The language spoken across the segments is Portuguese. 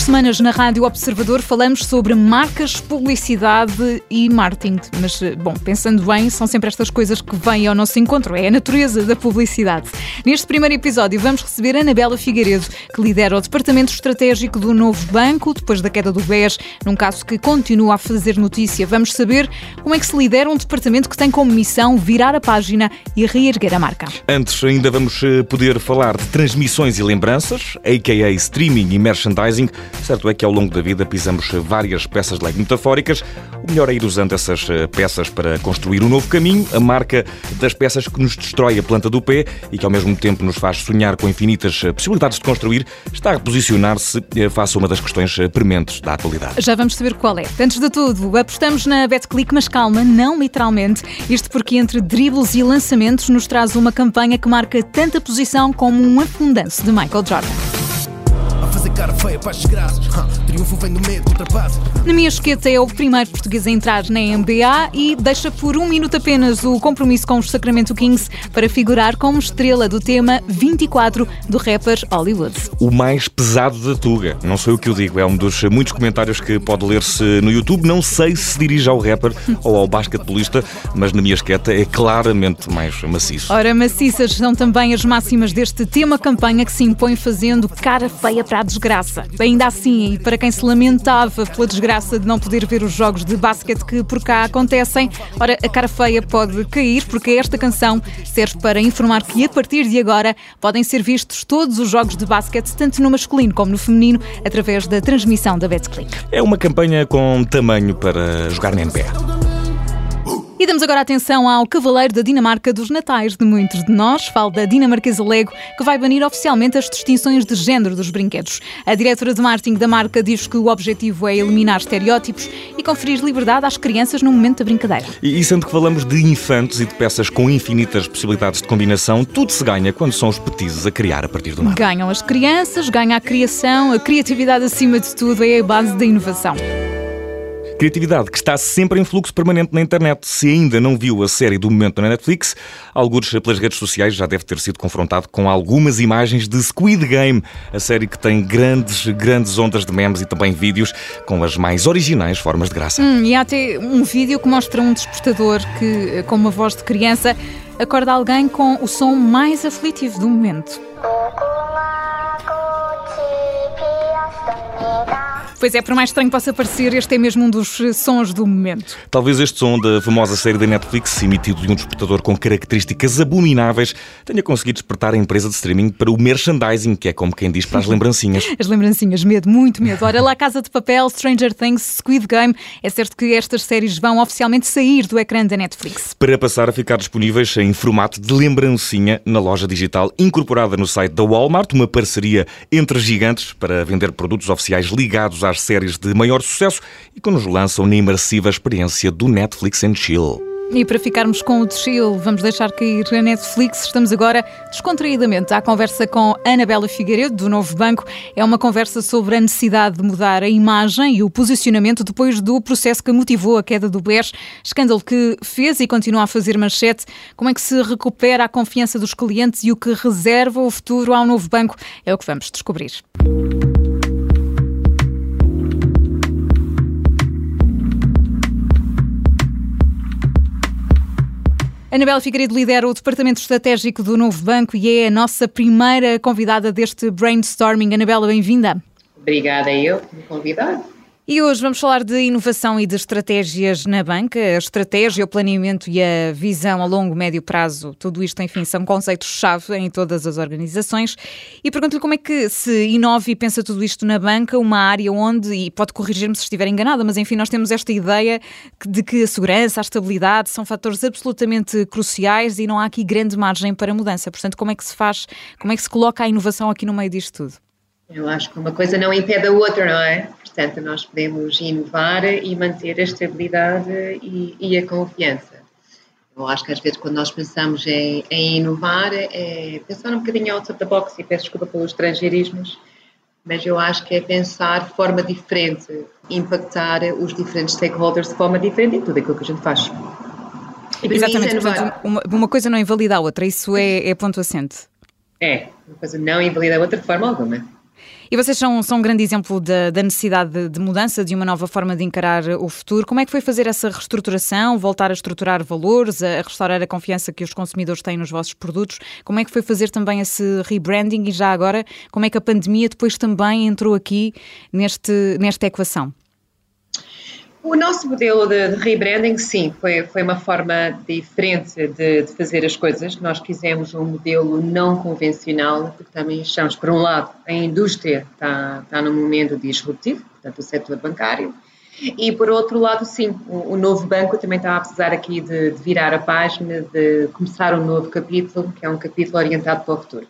as semanas na Rádio Observador falamos sobre marcas, publicidade e marketing. Mas, bom, pensando bem, são sempre estas coisas que vêm ao nosso encontro. É a natureza da publicidade. Neste primeiro episódio vamos receber Anabela Figueiredo, que lidera o Departamento Estratégico do Novo Banco, depois da queda do BES, num caso que continua a fazer notícia. Vamos saber como é que se lidera um departamento que tem como missão virar a página e reerguer a marca. Antes, ainda vamos eh, poder falar de transmissões e lembranças, a.k.a. streaming e merchandising. Certo é que ao longo da vida pisamos várias peças de Lego metafóricas. O melhor é ir usando essas eh, peças para construir um novo caminho, a marca das peças que nos destrói a planta do pé e que ao mesmo tempo nos faz sonhar com infinitas eh, possibilidades de construir, está a reposicionar-se face a uma das questões prementes da atualidade. Já vamos saber qual é. Antes de tudo, apostamos na BetClick, mas calma, não literalmente. Isto porque entre dribles e lançamentos nos traz uma campanha que marca tanta posição como um afundanço de Michael Jordan fazer cara feia para as desgraças. Triunfo vem do medo, ultrapassa. Na minha esqueta é o primeiro português a entrar na NBA e deixa por um minuto apenas o compromisso com os Sacramento Kings para figurar como estrela do tema 24 do rapper Hollywood. O mais pesado da Tuga. Não sei o que eu digo, é um dos muitos comentários que pode ler-se no YouTube. Não sei se se dirige ao rapper ou ao basquetebolista, mas na minha esqueta é claramente mais maciço. Ora, maciças são também as máximas deste tema campanha que se impõe fazendo cara feia para a desgraça. Ainda assim, e para quem se lamentava pela desgraça de não poder ver os jogos de basquete que por cá acontecem, ora, a cara feia pode cair, porque esta canção serve para informar que a partir de agora podem ser vistos todos os jogos de basquete, tanto no masculino como no feminino, através da transmissão da BetClick. É uma campanha com tamanho para jogar na NBA. E damos agora atenção ao Cavaleiro da Dinamarca dos Natais de muitos de nós. Falo da dinamarquesa Lego, que vai banir oficialmente as distinções de género dos brinquedos. A diretora de marketing da marca diz que o objetivo é eliminar estereótipos e conferir liberdade às crianças no momento da brincadeira. E, sendo que falamos de infantes e de peças com infinitas possibilidades de combinação, tudo se ganha quando são os petizes a criar a partir do nada. Ganham as crianças, ganha a criação, a criatividade acima de tudo é a base da inovação. Criatividade que está sempre em fluxo permanente na internet. Se ainda não viu a série do momento na Netflix, alguns pelas redes sociais já deve ter sido confrontado com algumas imagens de Squid Game, a série que tem grandes, grandes ondas de memes e também vídeos com as mais originais formas de graça. Hum, e há até um vídeo que mostra um despertador que, com uma voz de criança, acorda alguém com o som mais aflitivo do momento. Pois é, por mais estranho que possa parecer, este é mesmo um dos sons do momento. Talvez este som da famosa série da Netflix, emitido de um despertador com características abomináveis, tenha conseguido despertar a empresa de streaming para o merchandising, que é como quem diz para as lembrancinhas. as lembrancinhas, medo, muito medo. Olha lá, Casa de Papel, Stranger Things, Squid Game. É certo que estas séries vão oficialmente sair do ecrã da Netflix. Para passar a ficar disponíveis em formato de lembrancinha na loja digital incorporada no site da Walmart, uma parceria entre gigantes para vender produtos oficiais ligados à às séries de maior sucesso e que nos lançam na imersiva experiência do Netflix and Chill. E para ficarmos com o chill, vamos deixar cair a Netflix. Estamos agora descontraídamente à conversa com Anabela Figueiredo, do Novo Banco. É uma conversa sobre a necessidade de mudar a imagem e o posicionamento depois do processo que motivou a queda do BES, escândalo que fez e continua a fazer manchete. Como é que se recupera a confiança dos clientes e o que reserva o futuro ao Novo Banco? É o que vamos descobrir. Anabela Figueiredo lidera o Departamento Estratégico do Novo Banco e é a nossa primeira convidada deste brainstorming. Anabela, bem-vinda. Obrigada eu por me convidar. E hoje vamos falar de inovação e de estratégias na banca. A estratégia, o planeamento e a visão a longo, médio prazo, tudo isto, enfim, são conceitos-chave em todas as organizações. E pergunto-lhe como é que se inova e pensa tudo isto na banca, uma área onde, e pode corrigir-me se estiver enganada, mas enfim, nós temos esta ideia de que a segurança, a estabilidade são fatores absolutamente cruciais e não há aqui grande margem para mudança. Portanto, como é que se faz, como é que se coloca a inovação aqui no meio disto tudo? Eu acho que uma coisa não impede a outra, não é? Portanto, nós podemos inovar e manter a estabilidade e, e a confiança. Eu acho que às vezes quando nós pensamos em, em, inovar é pensar um bocadinho out of the box e peço desculpa pelos estrangeirismos, mas eu acho que é pensar de forma diferente, impactar os diferentes stakeholders de forma diferente em tudo aquilo que a gente faz. Exatamente, portanto, uma, uma, coisa não invalida a outra, isso é, é ponto assente. É, uma coisa não invalida a outra de forma alguma. E vocês são, são um grande exemplo da, da necessidade de, de, mudança, de uma nova forma de encarar o futuro. Como é que foi fazer essa reestruturação, voltar a estruturar valores, a, a restaurar a confiança que os consumidores têm nos vossos produtos? Como é que foi fazer também esse rebranding e já agora, como é que a pandemia depois também entrou aqui neste, nesta equação? O nosso modelo de, de, rebranding, sim, foi, foi uma forma diferente de, de, fazer as coisas. Nós quisemos um modelo não convencional, porque também achamos, por um lado, a indústria está, está num momento disruptivo, portanto, o setor bancário, e por outro lado, sim, o, o novo banco também está a precisar aqui de, de, virar a página, de começar um novo capítulo, que é um capítulo orientado para o futuro.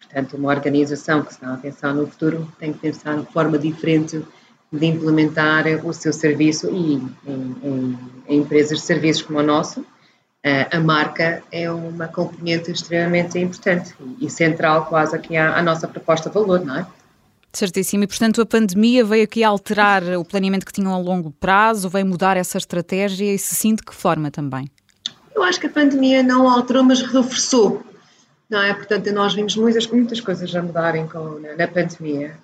Portanto, uma organização que está a pensar no futuro tem que pensar de forma diferente de implementar o seu serviço e em, em, em empresas de serviços como a nossa, a marca é uma componente extremamente importante e central quase aqui à, à nossa proposta de valor, não é? Certíssimo. E, portanto, a pandemia veio aqui alterar o planeamento que tinham a longo prazo, veio mudar essa estratégia e se sim, de que forma também? Eu acho que a pandemia não alterou, mas reforçou. Não é? Portanto, nós vimos muitas, muitas coisas a mudarem com, na, na pandemia.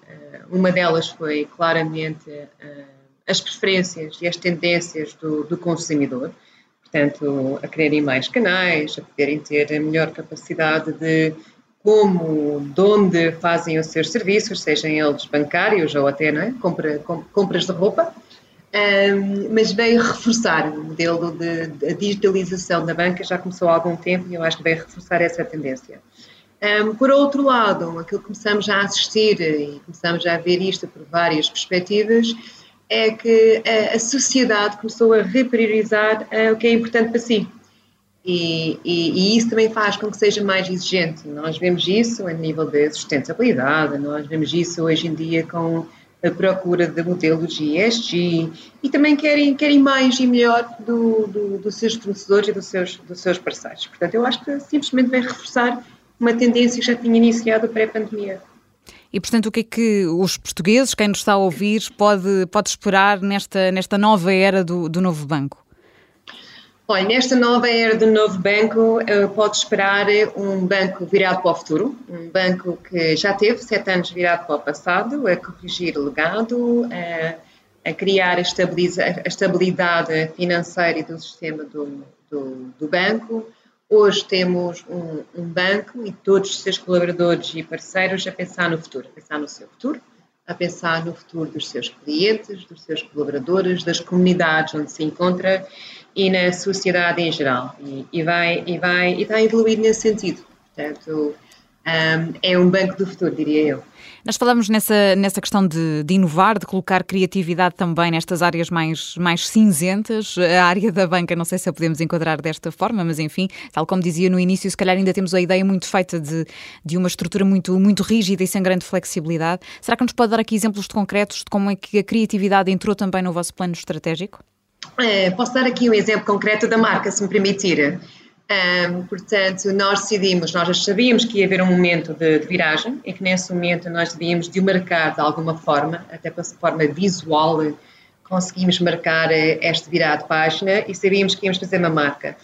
Uma delas foi claramente uh, as preferências e as tendências do, do, consumidor, portanto, a quererem mais canais, a poderem ter a melhor capacidade de como, de onde fazem os seus serviços, sejam eles bancários ou até é? Compra, com, compras de roupa. Um, mas veio reforçar o modelo de, de digitalização da banca, já começou há algum tempo e eu acho que veio reforçar essa tendência. Um, por outro lado, aquilo que começamos a assistir e começamos a ver isto por várias perspectivas é que a, a sociedade começou a repriorizar uh, o que é importante para si. E, e, e, isso também faz com que seja mais exigente. Nós vemos isso a nível de sustentabilidade, nós vemos isso hoje em dia com a procura de modelos de ESG e também querem, querem mais e melhor do, do, dos seus fornecedores e dos seus, dos seus parceiros. Portanto, eu acho que simplesmente vem reforçar uma tendência que já tinha iniciado pré-pandemia. E, portanto, o que é que os portugueses, quem nos está a ouvir, pode, pode esperar nesta, nesta nova era do, do novo banco? Olha, nesta nova era do novo banco, eh, pode esperar um banco virado para o futuro, um banco que já teve sete anos virado para o passado, a corrigir o legado, a, a criar a, a estabilidade financeira do sistema do, do, do banco, Hoje temos um, um, banco e todos os seus colaboradores e parceiros a pensar no futuro, a pensar no seu futuro, a pensar no futuro dos seus clientes, dos seus colaboradores, das comunidades onde se encontra e na sociedade em geral. E, e vai, e, vai, e está a evoluir nesse sentido. Portanto, um, é um banco do futuro, diria eu. Nós falamos nessa, nessa questão de, de, inovar, de colocar criatividade também nestas áreas mais, mais cinzentas. A área da banca, não sei se a podemos enquadrar desta forma, mas enfim, tal como dizia no início, se calhar ainda temos a ideia muito feita de, de uma estrutura muito, muito rígida e sem grande flexibilidade. Será que nos pode dar aqui exemplos concretos de como é que a criatividade entrou também no vosso plano estratégico? É, posso dar aqui um exemplo concreto da marca, se me permitir. Um, portanto, nós decidimos, nós já sabíamos que ia haver um momento de, de, viragem e que nesse momento nós devíamos de marcar de alguma forma, até para forma visual, conseguimos marcar eh, este virado de página e sabíamos que íamos fazer uma marca.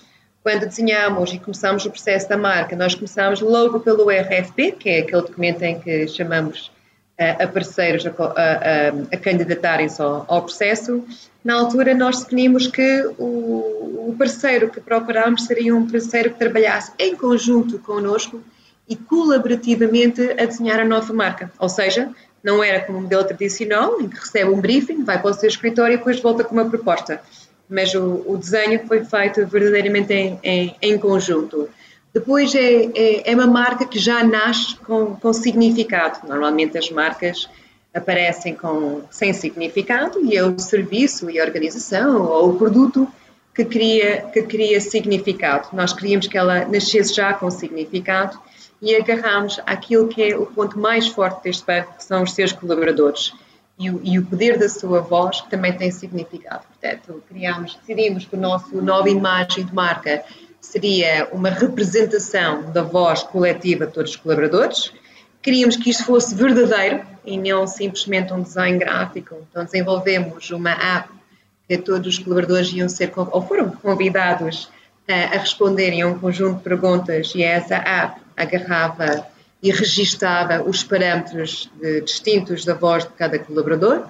Quando desenhamos e começamos o processo da marca, nós começamos logo pelo RFP, que é aquele documento em que chamamos a parceiros a, a, a candidatarem-se ao, ao, processo, na altura nós definimos que o, o, parceiro que procurámos seria um parceiro que trabalhasse em conjunto connosco e colaborativamente a desenhar a nova marca. Ou seja, não era como um modelo tradicional, em que recebe um briefing, vai para o seu escritório e depois volta com uma proposta. Mas o, o desenho foi feito verdadeiramente em, em, em conjunto. Depois é, é, é, uma marca que já nasce com, com significado. Normalmente as marcas aparecem com, sem significado e é o serviço e a organização ou o produto que cria, que cria significado. Nós queríamos que ela nascesse já com significado e agarramos aquilo que é o ponto mais forte deste banco, que são os seus colaboradores e o, e o poder da sua voz, que também tem significado. Portanto, criamos, decidimos que a nossa nova imagem de marca seria uma representação da voz coletiva de todos os colaboradores. Queríamos que isto fosse verdadeiro e não simplesmente um design gráfico. Então desenvolvemos uma app que todos os colaboradores iam ser ou foram convidados a, a responderem a um conjunto de perguntas e essa app agarrava e registava os parâmetros de, distintos da voz de cada colaborador.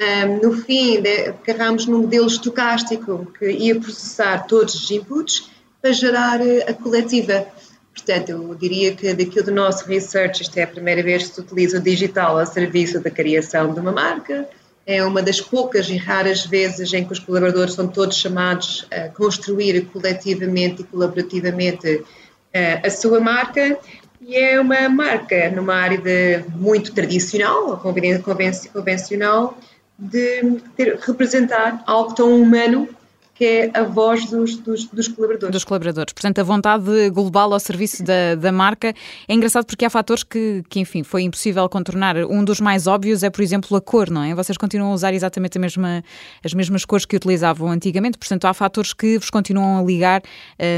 Um, no fim, agarramos num modelo estocástico que ia processar todos os inputs para gerar a coletiva. Portanto, eu diria que daquilo do nosso research, isto é a primeira vez que se utiliza o digital a serviço da criação de uma marca, é uma das poucas e raras vezes em que os colaboradores são todos chamados a construir coletivamente e colaborativamente eh, a sua marca e é uma marca numa área de, muito tradicional, convencional, de ter, representar algo tão humano que é a voz dos, dos, dos, colaboradores. Dos colaboradores. Portanto, a vontade global ao serviço da, da marca é engraçado porque há fatores que, que, enfim, foi impossível contornar. Um dos mais óbvios é, por exemplo, a cor, não é? Vocês continuam a usar exatamente a mesma, as mesmas cores que utilizavam antigamente, portanto, há fatores que vos continuam a ligar,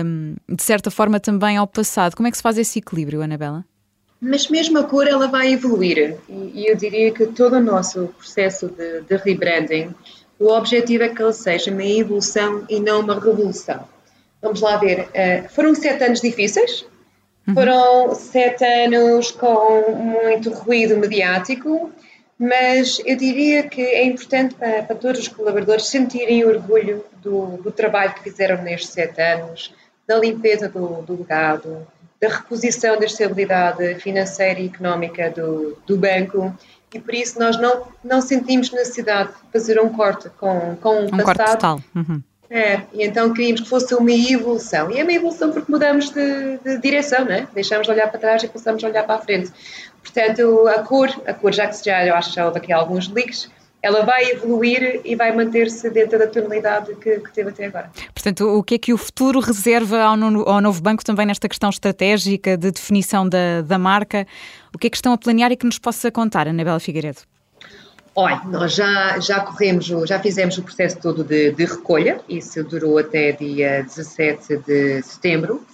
um, de certa forma, também ao passado. Como é que se faz esse equilíbrio, Anabela? Mas mesmo a cor, ela vai evoluir. E, e eu diria que todo o nosso processo de, de rebranding o objetivo é que ele seja uma evolução e não uma revolução. Vamos lá ver. Uh, foram sete anos difíceis, uhum. foram sete anos com muito ruído mediático, mas eu diria que é importante para, para todos os colaboradores sentirem orgulho do, do, trabalho que fizeram nestes sete anos, da limpeza do, do legado, da reposição da estabilidade financeira e económica do, do banco e por isso nós não, não sentimos necessidade de fazer um corte com, com um, um passado. corte total. Uhum. É, e então queríamos que fosse uma evolução. E é uma evolução porque mudamos de, de direção, né? deixamos de olhar para trás e passamos a olhar para a frente. Portanto, a cor, a cor já que já, eu acho que já houve aqui alguns leaks, ela vai evoluir e vai manter-se dentro da tonalidade que, que, teve até agora. Portanto, o que é que o futuro reserva ao, no, ao novo banco também nesta questão estratégica de definição da, da marca? O que é que estão a planear e que nos possa contar, Anabela Figueiredo? Olha, nós já, já corremos, já fizemos o processo todo de, de recolha, isso durou até dia 17 de setembro.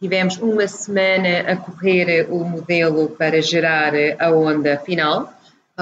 Tivemos uma semana a correr o modelo para gerar a onda final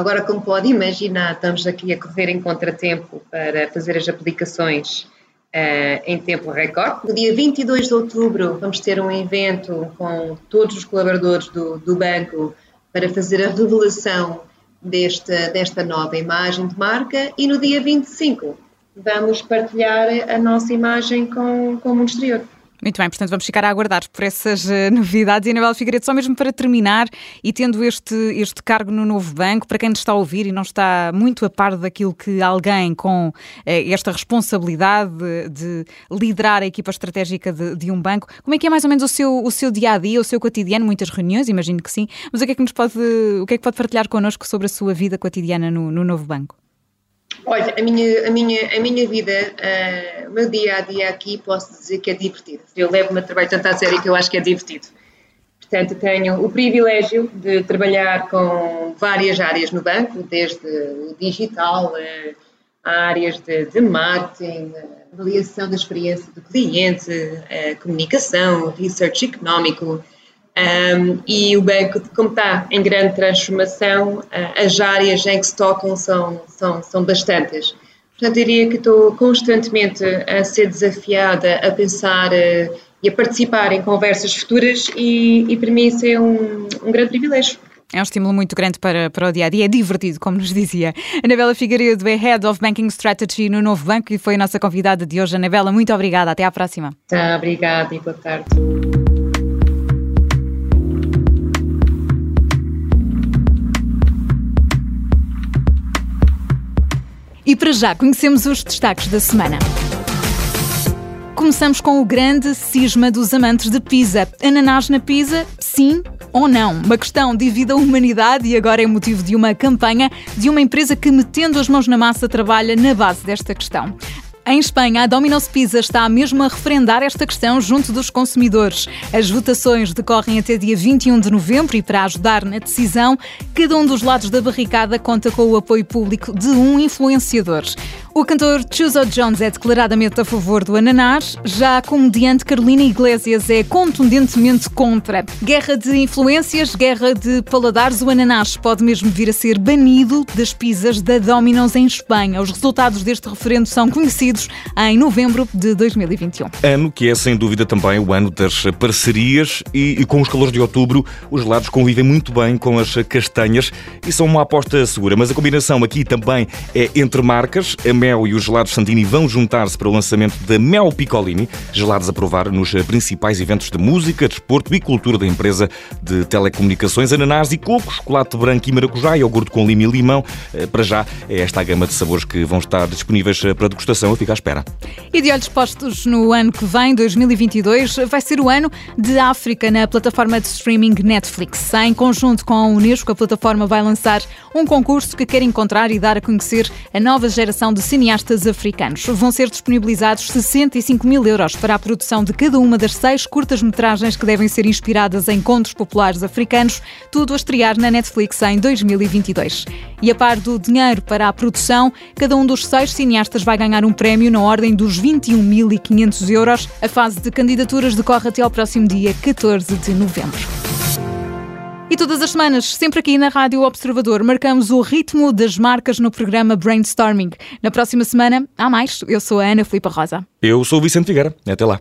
Agora, como pode imaginar, estamos aqui a correr em contratempo para fazer as aplicações uh, em tempo recorde. No dia 22 de outubro, vamos ter um evento com todos os colaboradores do, do banco para fazer a revelação desta, desta nova imagem de marca e no dia 25 vamos partilhar a nossa imagem com, com o mundo exterior. Muito bem, portanto vamos ficar a aguardar por essas uh, novidades. E Anabela Figueiredo, só mesmo para terminar, e tendo este, este cargo no novo banco, para quem está a ouvir e não está muito a par daquilo que alguém com uh, esta responsabilidade de, de, liderar a equipa estratégica de, de, um banco, como é que é mais ou menos o seu, o seu dia a dia, o seu cotidiano? Muitas reuniões, imagino que sim, mas o que é que nos pode, o que é que pode partilhar connosco sobre a sua vida cotidiana no, no novo banco? Olha, a minha, a minha, a minha vida, uh, o meu dia a dia aqui, posso dizer que é divertido. Eu levo o meu trabalho tanto a sério que eu acho que é divertido. Portanto, tenho o privilégio de trabalhar com várias áreas no banco, desde o digital, uh, áreas de, de marketing, avaliação da experiência do cliente, uh, comunicação, research económico, um, e o banco, como está em grande transformação, uh, as áreas em que se tocam são, são, são bastantes. Portanto, diria que estou constantemente a ser desafiada a pensar uh, e a participar em conversas futuras e, e para mim isso é um, um grande privilégio. É um estímulo muito grande para, para o dia a dia, é divertido, como nos dizia. Anabela Figueiredo é Head of Banking Strategy no Novo Banco e foi a nossa convidada de hoje. Anabela, muito obrigada, até à próxima. Tá, obrigada e boa tarde. E para já conhecemos os destaques da semana. Começamos com o grande cisma dos amantes de pizza. Ananás na pizza, sim ou não? Uma questão divide a humanidade e agora é motivo de uma campanha de uma empresa que, metendo as mãos na massa, trabalha na base desta questão. Em Espanha, a Domino's Pizza está mesmo a referendar esta questão junto dos consumidores. As votações decorrem até dia 21 de novembro e, para ajudar na decisão, cada um dos lados da barricada conta com o apoio público de um influenciador. O cantor Chuzo Jones é declaradamente a favor do ananás, já a comediante Carolina Iglesias é contundentemente contra. Guerra de influências, guerra de paladares, o ananás pode mesmo vir a ser banido das pizzas da Domino's em Espanha. Os resultados deste referendo são conhecidos em novembro de 2021. Ano que é sem dúvida também o ano das parcerias e, e com os calores de outubro os gelados convivem muito bem com as castanhas e são uma aposta segura, mas a combinação aqui também é entre marcas. A Mel e os gelados Santini vão juntar-se para o lançamento da Mel Piccolini, gelados a provar nos principais eventos de música, desporto e cultura da empresa de telecomunicações, ananás e coco, chocolate branco e maracujá, iogurte com lima e limão. Eh, para já é esta a gama de sabores que vão estar disponíveis para degustação. Eu fico à espera. E de olhos postos no ano que vem, 2022, vai ser o ano de África na plataforma de streaming Netflix. Em conjunto com a Unesco, a plataforma vai lançar um concurso que quer encontrar e dar a conhecer a nova geração de cineastas africanos. Vão ser disponibilizados 65 mil euros para a produção de cada uma das seis curtas-metragens que devem ser inspiradas em contos populares africanos, tudo a estrear na Netflix em 2022. E a par do dinheiro para a produção, cada um dos seis cineastas vai ganhar um prémio na ordem dos 21.500 euros. A fase de candidaturas decorre até ao próximo dia 14 de novembro. E todas as semanas, sempre aqui na Rádio Observador, marcamos o ritmo das marcas no programa Brainstorming. Na próxima semana, há mais. Eu sou a Ana Filipa Rosa. Eu sou o Vicente Figueira. Até lá.